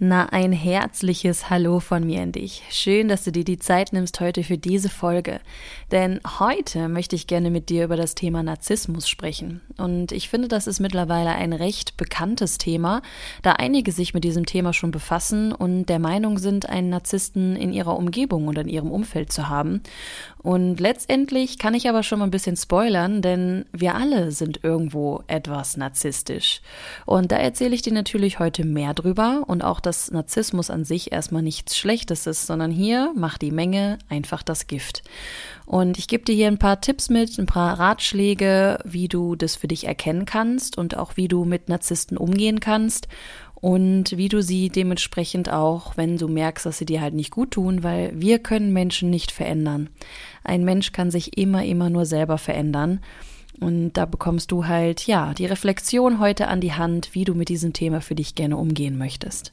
Na, ein herzliches Hallo von mir an dich. Schön, dass du dir die Zeit nimmst heute für diese Folge. Denn heute möchte ich gerne mit dir über das Thema Narzissmus sprechen. Und ich finde, das ist mittlerweile ein recht bekanntes Thema, da einige sich mit diesem Thema schon befassen und der Meinung sind, einen Narzissten in ihrer Umgebung oder in ihrem Umfeld zu haben. Und letztendlich kann ich aber schon mal ein bisschen spoilern, denn wir alle sind irgendwo etwas narzisstisch. Und da erzähle ich dir natürlich heute mehr drüber und auch, dass Narzissmus an sich erstmal nichts Schlechtes ist, sondern hier macht die Menge einfach das Gift. Und ich gebe dir hier ein paar Tipps mit, ein paar Ratschläge, wie du das für dich erkennen kannst und auch wie du mit Narzissten umgehen kannst und wie du sie dementsprechend auch, wenn du merkst, dass sie dir halt nicht gut tun, weil wir können Menschen nicht verändern. Ein Mensch kann sich immer, immer nur selber verändern. Und da bekommst du halt, ja, die Reflexion heute an die Hand, wie du mit diesem Thema für dich gerne umgehen möchtest.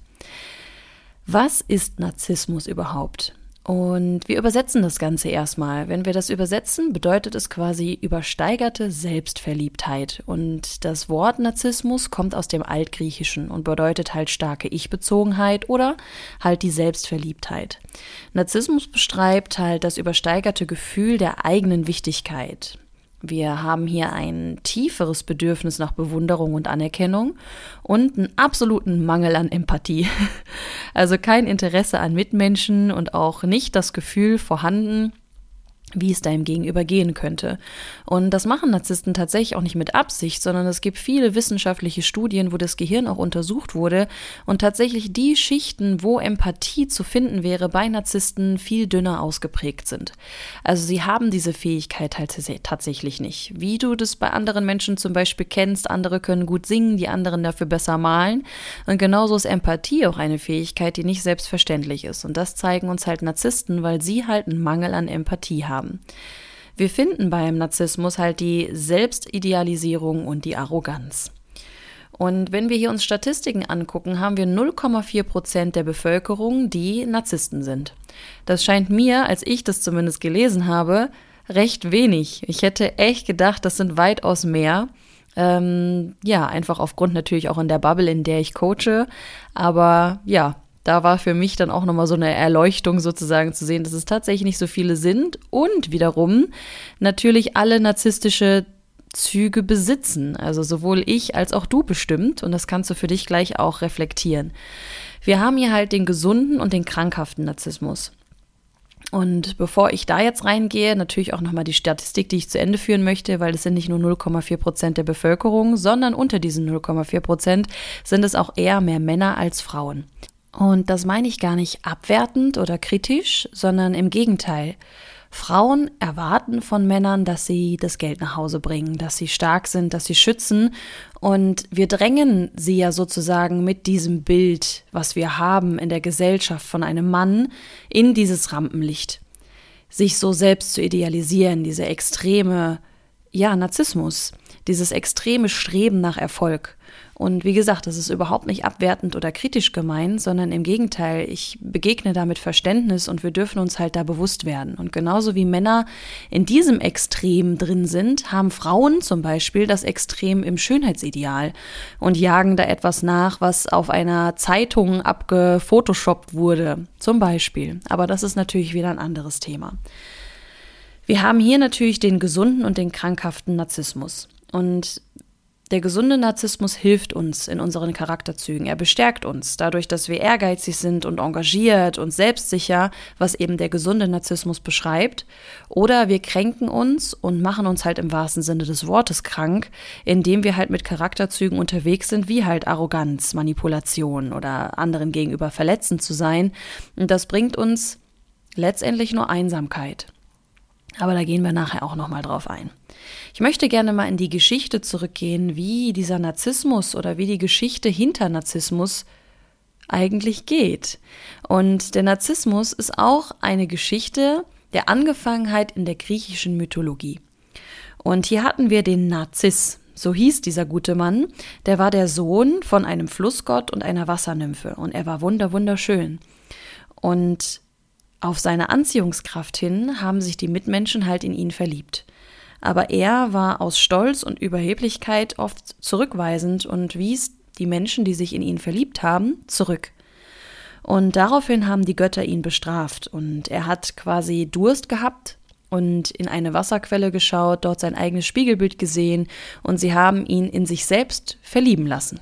Was ist Narzissmus überhaupt? Und wir übersetzen das Ganze erstmal. Wenn wir das übersetzen, bedeutet es quasi übersteigerte Selbstverliebtheit. Und das Wort Narzissmus kommt aus dem Altgriechischen und bedeutet halt starke Ich-Bezogenheit oder halt die Selbstverliebtheit. Narzissmus beschreibt halt das übersteigerte Gefühl der eigenen Wichtigkeit. Wir haben hier ein tieferes Bedürfnis nach Bewunderung und Anerkennung und einen absoluten Mangel an Empathie. Also kein Interesse an Mitmenschen und auch nicht das Gefühl vorhanden, wie es deinem Gegenüber gehen könnte. Und das machen Narzissten tatsächlich auch nicht mit Absicht, sondern es gibt viele wissenschaftliche Studien, wo das Gehirn auch untersucht wurde und tatsächlich die Schichten, wo Empathie zu finden wäre, bei Narzissten viel dünner ausgeprägt sind. Also sie haben diese Fähigkeit halt tatsächlich nicht. Wie du das bei anderen Menschen zum Beispiel kennst, andere können gut singen, die anderen dafür besser malen. Und genauso ist Empathie auch eine Fähigkeit, die nicht selbstverständlich ist. Und das zeigen uns halt Narzissten, weil sie halt einen Mangel an Empathie haben haben. Wir finden beim Narzissmus halt die Selbstidealisierung und die Arroganz. Und wenn wir hier uns Statistiken angucken, haben wir 0,4 Prozent der Bevölkerung, die Narzissten sind. Das scheint mir, als ich das zumindest gelesen habe, recht wenig. Ich hätte echt gedacht, das sind weitaus mehr. Ähm, ja, einfach aufgrund natürlich auch in der Bubble, in der ich coache. Aber ja, da war für mich dann auch nochmal so eine Erleuchtung sozusagen zu sehen, dass es tatsächlich nicht so viele sind und wiederum natürlich alle narzisstische Züge besitzen. Also sowohl ich als auch du bestimmt und das kannst du für dich gleich auch reflektieren. Wir haben hier halt den gesunden und den krankhaften Narzissmus. Und bevor ich da jetzt reingehe, natürlich auch nochmal die Statistik, die ich zu Ende führen möchte, weil es sind nicht nur 0,4 Prozent der Bevölkerung, sondern unter diesen 0,4 Prozent sind es auch eher mehr Männer als Frauen. Und das meine ich gar nicht abwertend oder kritisch, sondern im Gegenteil. Frauen erwarten von Männern, dass sie das Geld nach Hause bringen, dass sie stark sind, dass sie schützen. Und wir drängen sie ja sozusagen mit diesem Bild, was wir haben in der Gesellschaft von einem Mann, in dieses Rampenlicht. Sich so selbst zu idealisieren, diese extreme, ja, Narzissmus, dieses extreme Streben nach Erfolg. Und wie gesagt, das ist überhaupt nicht abwertend oder kritisch gemeint, sondern im Gegenteil, ich begegne da mit Verständnis und wir dürfen uns halt da bewusst werden. Und genauso wie Männer in diesem Extrem drin sind, haben Frauen zum Beispiel das Extrem im Schönheitsideal und jagen da etwas nach, was auf einer Zeitung abgefotoshoppt wurde, zum Beispiel. Aber das ist natürlich wieder ein anderes Thema. Wir haben hier natürlich den gesunden und den krankhaften Narzissmus. Und der gesunde Narzissmus hilft uns in unseren Charakterzügen. Er bestärkt uns dadurch, dass wir ehrgeizig sind und engagiert und selbstsicher, was eben der gesunde Narzissmus beschreibt. Oder wir kränken uns und machen uns halt im wahrsten Sinne des Wortes krank, indem wir halt mit Charakterzügen unterwegs sind, wie halt Arroganz, Manipulation oder anderen gegenüber verletzend zu sein. Und das bringt uns letztendlich nur Einsamkeit. Aber da gehen wir nachher auch nochmal drauf ein. Ich möchte gerne mal in die Geschichte zurückgehen, wie dieser Narzissmus oder wie die Geschichte hinter Narzissmus eigentlich geht. Und der Narzissmus ist auch eine Geschichte der Angefangenheit in der griechischen Mythologie. Und hier hatten wir den Narziss, so hieß dieser gute Mann, der war der Sohn von einem Flussgott und einer Wassernymphe und er war wunder wunderschön. Und auf seine Anziehungskraft hin haben sich die Mitmenschen halt in ihn verliebt. Aber er war aus Stolz und Überheblichkeit oft zurückweisend und wies die Menschen, die sich in ihn verliebt haben, zurück. Und daraufhin haben die Götter ihn bestraft und er hat quasi Durst gehabt und in eine Wasserquelle geschaut, dort sein eigenes Spiegelbild gesehen und sie haben ihn in sich selbst verlieben lassen.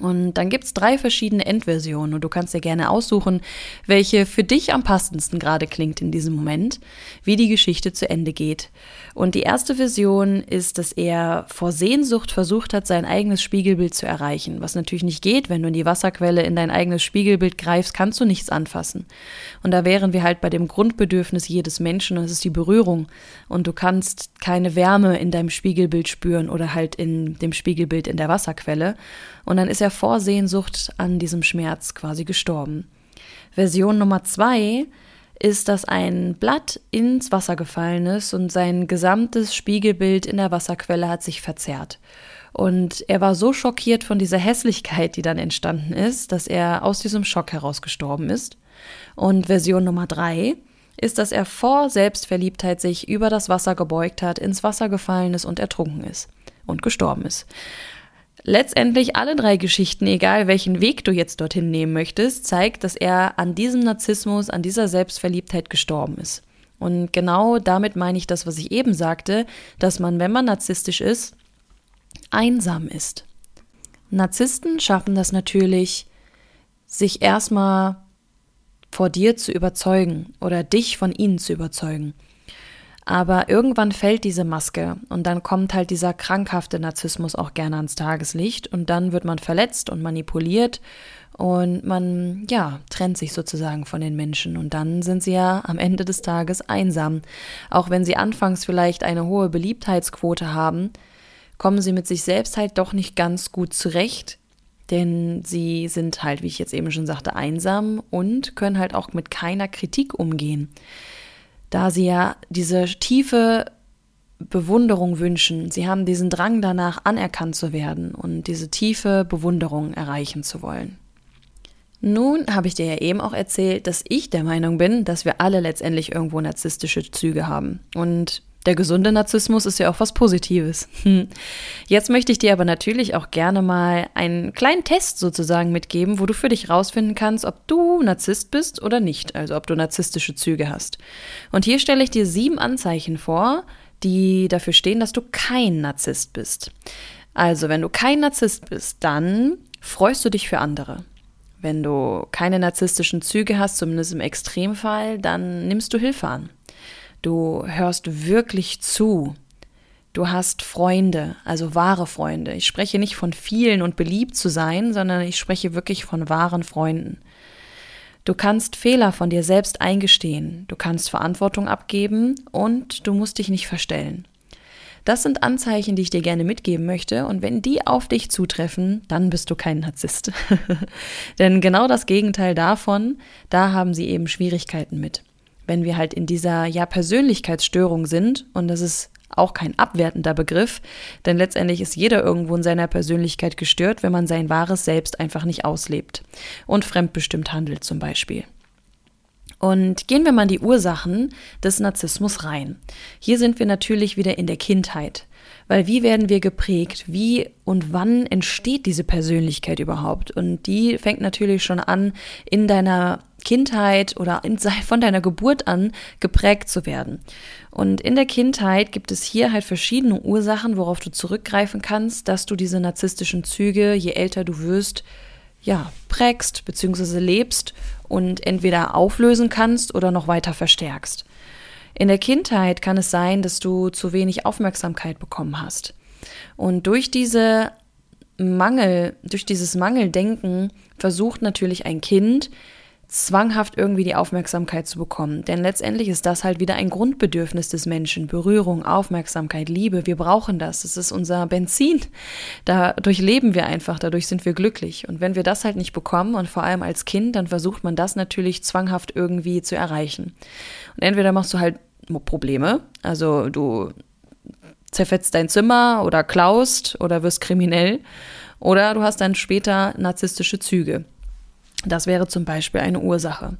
Und dann gibt's drei verschiedene Endversionen und du kannst dir gerne aussuchen, welche für dich am passendsten gerade klingt in diesem Moment, wie die Geschichte zu Ende geht. Und die erste Version ist, dass er vor Sehnsucht versucht hat, sein eigenes Spiegelbild zu erreichen, was natürlich nicht geht, wenn du in die Wasserquelle in dein eigenes Spiegelbild greifst, kannst du nichts anfassen. Und da wären wir halt bei dem Grundbedürfnis jedes Menschen, das ist die Berührung. Und du kannst keine Wärme in deinem Spiegelbild spüren oder halt in dem Spiegelbild in der Wasserquelle. Und dann ist er vor Sehnsucht an diesem Schmerz quasi gestorben. Version Nummer zwei ist, dass ein Blatt ins Wasser gefallen ist und sein gesamtes Spiegelbild in der Wasserquelle hat sich verzerrt. Und er war so schockiert von dieser Hässlichkeit, die dann entstanden ist, dass er aus diesem Schock heraus gestorben ist. Und Version Nummer drei ist, dass er vor Selbstverliebtheit sich über das Wasser gebeugt hat, ins Wasser gefallen ist und ertrunken ist und gestorben ist. Letztendlich alle drei Geschichten, egal welchen Weg du jetzt dorthin nehmen möchtest, zeigt, dass er an diesem Narzissmus, an dieser Selbstverliebtheit gestorben ist. Und genau damit meine ich das, was ich eben sagte, dass man, wenn man narzisstisch ist, einsam ist. Narzissten schaffen das natürlich, sich erstmal vor dir zu überzeugen oder dich von ihnen zu überzeugen. Aber irgendwann fällt diese Maske und dann kommt halt dieser krankhafte Narzissmus auch gerne ans Tageslicht und dann wird man verletzt und manipuliert und man, ja, trennt sich sozusagen von den Menschen und dann sind sie ja am Ende des Tages einsam. Auch wenn sie anfangs vielleicht eine hohe Beliebtheitsquote haben, kommen sie mit sich selbst halt doch nicht ganz gut zurecht, denn sie sind halt, wie ich jetzt eben schon sagte, einsam und können halt auch mit keiner Kritik umgehen da sie ja diese tiefe Bewunderung wünschen. Sie haben diesen Drang danach, anerkannt zu werden und diese tiefe Bewunderung erreichen zu wollen. Nun habe ich dir ja eben auch erzählt, dass ich der Meinung bin, dass wir alle letztendlich irgendwo narzisstische Züge haben. Und der gesunde Narzissmus ist ja auch was Positives. Hm. Jetzt möchte ich dir aber natürlich auch gerne mal einen kleinen Test sozusagen mitgeben, wo du für dich rausfinden kannst, ob du Narzisst bist oder nicht, also ob du narzisstische Züge hast. Und hier stelle ich dir sieben Anzeichen vor, die dafür stehen, dass du kein Narzisst bist. Also, wenn du kein Narzisst bist, dann freust du dich für andere. Wenn du keine narzisstischen Züge hast, zumindest im Extremfall, dann nimmst du Hilfe an. Du hörst wirklich zu. Du hast Freunde, also wahre Freunde. Ich spreche nicht von vielen und beliebt zu sein, sondern ich spreche wirklich von wahren Freunden. Du kannst Fehler von dir selbst eingestehen, du kannst Verantwortung abgeben und du musst dich nicht verstellen. Das sind Anzeichen, die ich dir gerne mitgeben möchte. Und wenn die auf dich zutreffen, dann bist du kein Narzisst. Denn genau das Gegenteil davon, da haben sie eben Schwierigkeiten mit wenn wir halt in dieser ja Persönlichkeitsstörung sind und das ist auch kein abwertender Begriff, denn letztendlich ist jeder irgendwo in seiner Persönlichkeit gestört, wenn man sein wahres Selbst einfach nicht auslebt und fremdbestimmt handelt zum Beispiel. Und gehen wir mal in die Ursachen des Narzissmus rein. Hier sind wir natürlich wieder in der Kindheit. Weil wie werden wir geprägt? Wie und wann entsteht diese Persönlichkeit überhaupt? Und die fängt natürlich schon an in deiner Kindheit oder von deiner Geburt an geprägt zu werden. Und in der Kindheit gibt es hier halt verschiedene Ursachen, worauf du zurückgreifen kannst, dass du diese narzisstischen Züge, je älter du wirst, ja, prägst bzw. lebst und entweder auflösen kannst oder noch weiter verstärkst. In der Kindheit kann es sein, dass du zu wenig Aufmerksamkeit bekommen hast. Und durch diese Mangel, durch dieses Mangeldenken versucht natürlich ein Kind, zwanghaft irgendwie die Aufmerksamkeit zu bekommen. Denn letztendlich ist das halt wieder ein Grundbedürfnis des Menschen. Berührung, Aufmerksamkeit, Liebe. Wir brauchen das. Das ist unser Benzin. Dadurch leben wir einfach. Dadurch sind wir glücklich. Und wenn wir das halt nicht bekommen und vor allem als Kind, dann versucht man das natürlich zwanghaft irgendwie zu erreichen. Und entweder machst du halt Probleme. Also du zerfetzt dein Zimmer oder klaust oder wirst kriminell. Oder du hast dann später narzisstische Züge. Das wäre zum Beispiel eine Ursache.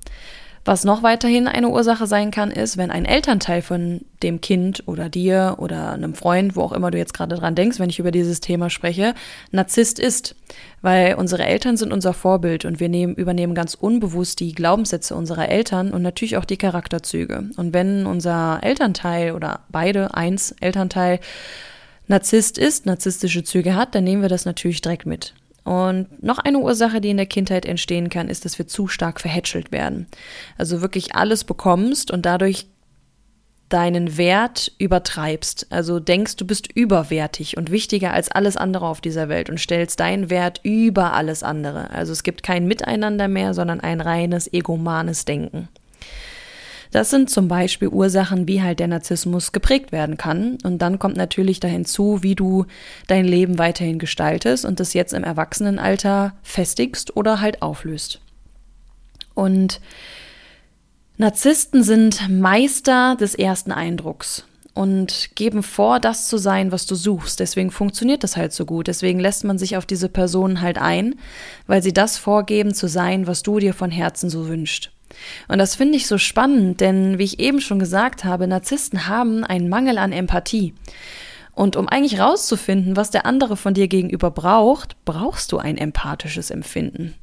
Was noch weiterhin eine Ursache sein kann, ist, wenn ein Elternteil von dem Kind oder dir oder einem Freund, wo auch immer du jetzt gerade dran denkst, wenn ich über dieses Thema spreche, Narzisst ist. Weil unsere Eltern sind unser Vorbild und wir nehmen, übernehmen ganz unbewusst die Glaubenssätze unserer Eltern und natürlich auch die Charakterzüge. Und wenn unser Elternteil oder beide, eins Elternteil, Narzisst ist, narzisstische Züge hat, dann nehmen wir das natürlich direkt mit. Und noch eine Ursache, die in der Kindheit entstehen kann, ist, dass wir zu stark verhätschelt werden. Also wirklich alles bekommst und dadurch deinen Wert übertreibst. Also denkst, du bist überwertig und wichtiger als alles andere auf dieser Welt und stellst deinen Wert über alles andere. Also es gibt kein Miteinander mehr, sondern ein reines egomanes Denken. Das sind zum Beispiel Ursachen, wie halt der Narzissmus geprägt werden kann. Und dann kommt natürlich da hinzu, wie du dein Leben weiterhin gestaltest und das jetzt im Erwachsenenalter festigst oder halt auflöst. Und Narzissten sind Meister des ersten Eindrucks und geben vor, das zu sein, was du suchst. Deswegen funktioniert das halt so gut. Deswegen lässt man sich auf diese Personen halt ein, weil sie das vorgeben zu sein, was du dir von Herzen so wünschst. Und das finde ich so spannend, denn wie ich eben schon gesagt habe, Narzissten haben einen Mangel an Empathie. Und um eigentlich rauszufinden, was der andere von dir gegenüber braucht, brauchst du ein empathisches Empfinden.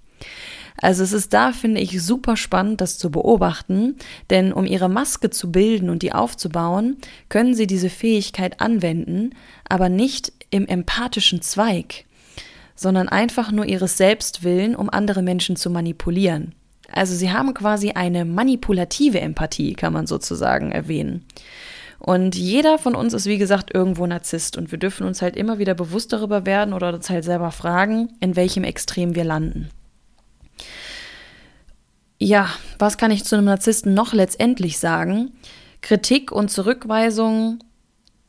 Also es ist da, finde ich, super spannend, das zu beobachten, denn um ihre Maske zu bilden und die aufzubauen, können sie diese Fähigkeit anwenden, aber nicht im empathischen Zweig, sondern einfach nur ihres Selbstwillen, um andere Menschen zu manipulieren. Also sie haben quasi eine manipulative Empathie, kann man sozusagen erwähnen. Und jeder von uns ist, wie gesagt, irgendwo Narzisst. Und wir dürfen uns halt immer wieder bewusst darüber werden oder uns halt selber fragen, in welchem Extrem wir landen. Ja, was kann ich zu einem Narzissten noch letztendlich sagen? Kritik und Zurückweisung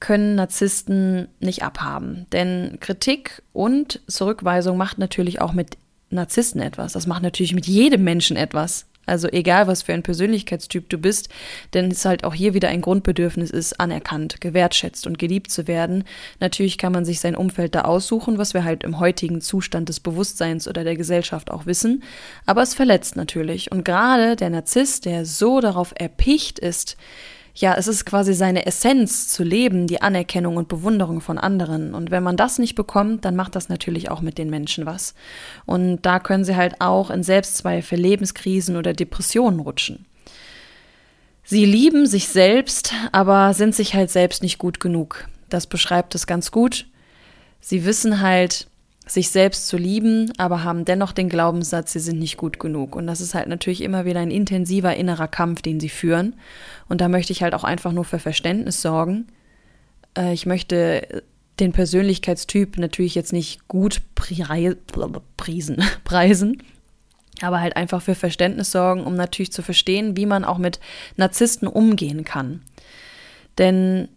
können Narzissten nicht abhaben. Denn Kritik und Zurückweisung macht natürlich auch mit Narzissten etwas. Das macht natürlich mit jedem Menschen etwas. Also egal, was für ein Persönlichkeitstyp du bist, denn es halt auch hier wieder ein Grundbedürfnis ist, anerkannt, gewertschätzt und geliebt zu werden. Natürlich kann man sich sein Umfeld da aussuchen, was wir halt im heutigen Zustand des Bewusstseins oder der Gesellschaft auch wissen. Aber es verletzt natürlich. Und gerade der Narzisst, der so darauf erpicht ist, ja, es ist quasi seine Essenz zu leben, die Anerkennung und Bewunderung von anderen. Und wenn man das nicht bekommt, dann macht das natürlich auch mit den Menschen was. Und da können sie halt auch in Selbstzweifel, Lebenskrisen oder Depressionen rutschen. Sie lieben sich selbst, aber sind sich halt selbst nicht gut genug. Das beschreibt es ganz gut. Sie wissen halt, sich selbst zu lieben, aber haben dennoch den Glaubenssatz, sie sind nicht gut genug. Und das ist halt natürlich immer wieder ein intensiver innerer Kampf, den sie führen. Und da möchte ich halt auch einfach nur für Verständnis sorgen. Äh, ich möchte den Persönlichkeitstyp natürlich jetzt nicht gut priesen, preisen, aber halt einfach für Verständnis sorgen, um natürlich zu verstehen, wie man auch mit Narzissten umgehen kann. Denn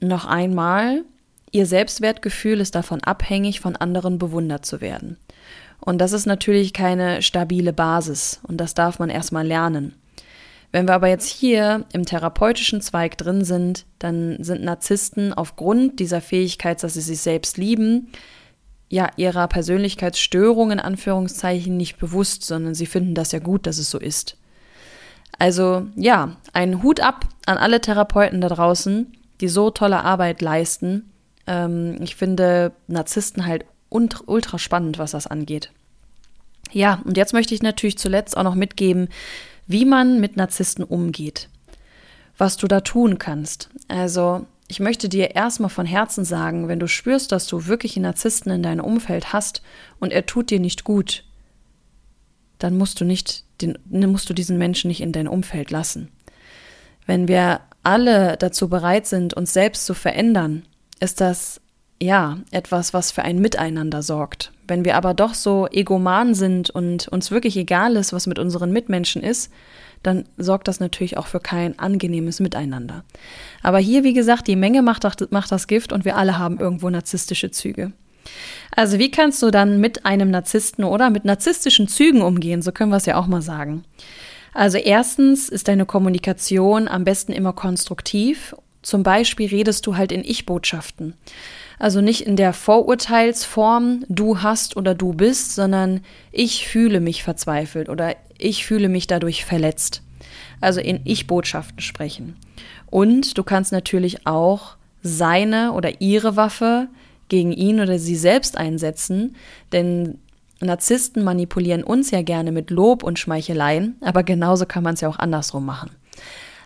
noch einmal, Ihr Selbstwertgefühl ist davon abhängig, von anderen bewundert zu werden. Und das ist natürlich keine stabile Basis und das darf man erstmal lernen. Wenn wir aber jetzt hier im therapeutischen Zweig drin sind, dann sind Narzissten aufgrund dieser Fähigkeit, dass sie sich selbst lieben, ja, ihrer Persönlichkeitsstörung in Anführungszeichen nicht bewusst, sondern sie finden das ja gut, dass es so ist. Also ja, einen Hut ab an alle Therapeuten da draußen, die so tolle Arbeit leisten ähm, ich finde Narzissten halt ultra spannend, was das angeht. Ja, und jetzt möchte ich natürlich zuletzt auch noch mitgeben, wie man mit Narzissten umgeht. Was du da tun kannst. Also, ich möchte dir erstmal von Herzen sagen, wenn du spürst, dass du wirklich einen Narzissten in deinem Umfeld hast und er tut dir nicht gut, dann musst du nicht den, musst du diesen Menschen nicht in dein Umfeld lassen. Wenn wir alle dazu bereit sind, uns selbst zu verändern, ist das ja etwas, was für ein Miteinander sorgt. Wenn wir aber doch so egoman sind und uns wirklich egal ist, was mit unseren Mitmenschen ist, dann sorgt das natürlich auch für kein angenehmes Miteinander. Aber hier, wie gesagt, die Menge macht, macht das Gift und wir alle haben irgendwo narzisstische Züge. Also wie kannst du dann mit einem Narzissten oder mit narzisstischen Zügen umgehen? So können wir es ja auch mal sagen. Also erstens ist deine Kommunikation am besten immer konstruktiv. Zum Beispiel redest du halt in Ich-Botschaften. Also nicht in der Vorurteilsform, du hast oder du bist, sondern ich fühle mich verzweifelt oder ich fühle mich dadurch verletzt. Also in Ich-Botschaften sprechen. Und du kannst natürlich auch seine oder ihre Waffe gegen ihn oder sie selbst einsetzen, denn Narzissten manipulieren uns ja gerne mit Lob und Schmeicheleien, aber genauso kann man es ja auch andersrum machen.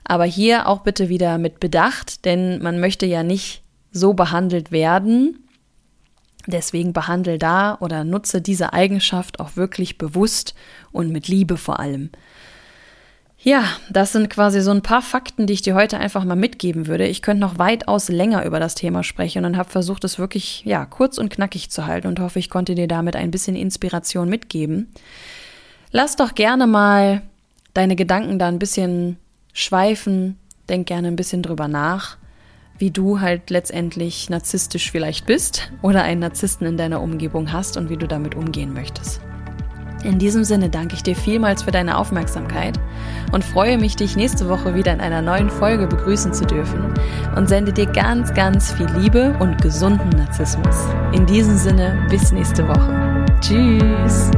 Aber hier auch bitte wieder mit Bedacht, denn man möchte ja nicht so behandelt werden. Deswegen behandle da oder nutze diese Eigenschaft auch wirklich bewusst und mit Liebe vor allem. Ja, das sind quasi so ein paar Fakten, die ich dir heute einfach mal mitgeben würde. Ich könnte noch weitaus länger über das Thema sprechen und habe versucht, es wirklich ja, kurz und knackig zu halten und hoffe, ich konnte dir damit ein bisschen Inspiration mitgeben. Lass doch gerne mal deine Gedanken da ein bisschen schweifen, denk gerne ein bisschen drüber nach, wie du halt letztendlich narzisstisch vielleicht bist oder einen Narzissten in deiner Umgebung hast und wie du damit umgehen möchtest. In diesem Sinne danke ich dir vielmals für deine Aufmerksamkeit und freue mich, dich nächste Woche wieder in einer neuen Folge begrüßen zu dürfen und sende dir ganz, ganz viel Liebe und gesunden Narzissmus. In diesem Sinne, bis nächste Woche. Tschüss!